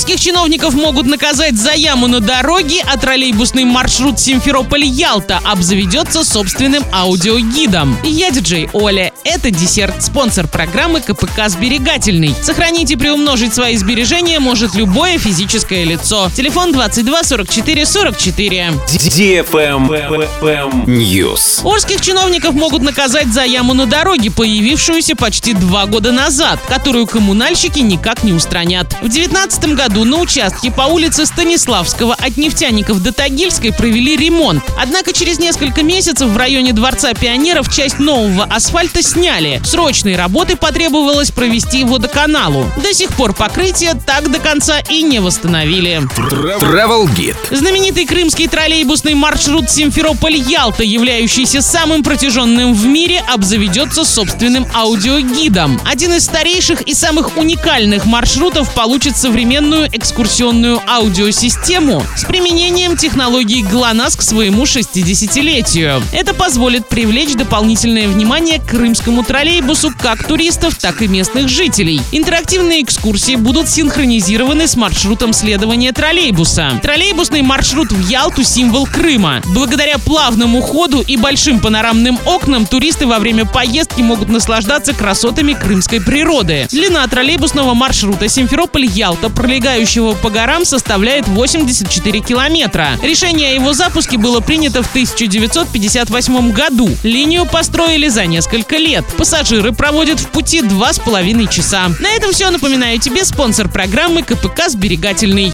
Орских чиновников могут наказать за яму на дороге, а троллейбусный маршрут Симферополь-Ялта обзаведется собственным аудиогидом. Я диджей Оля. Это десерт, спонсор программы КПК «Сберегательный». Сохранить и приумножить свои сбережения может любое физическое лицо. Телефон 22 44 44. News. Орских чиновников могут наказать за яму на дороге, появившуюся почти два года назад, которую коммунальщики никак не устранят. В 2019 году на участке по улице Станиславского от Нефтяников до Тагильской провели ремонт. Однако через несколько месяцев в районе Дворца пионеров часть нового асфальта сняли. Срочные работы потребовалось провести водоканалу. До сих пор покрытие так до конца и не восстановили. Travel Guide. Знаменитый крымский троллейбусный маршрут Симферополь-Ялта, являющийся самым протяженным в мире, обзаведется собственным аудиогидом. Один из старейших и самых уникальных маршрутов получит современную экскурсионную аудиосистему с применением технологии ГЛОНАСС к своему 60-летию. Это позволит привлечь дополнительное внимание к крымскому троллейбусу как туристов, так и местных жителей. Интерактивные экскурсии будут синхронизированы с маршрутом следования троллейбуса. Троллейбусный маршрут в Ялту – символ Крыма. Благодаря плавному ходу и большим панорамным окнам туристы во время поездки могут наслаждаться красотами крымской природы. Длина троллейбусного маршрута Симферополь-Ялта, пролегающего по горам, составляет 84 километра. Решение о его запуске было принято в 1958 году. Линию построили за несколько лет. Пассажиры проводят в пути два с половиной часа. На этом все. Напоминаю тебе спонсор программы КПК «Сберегательный».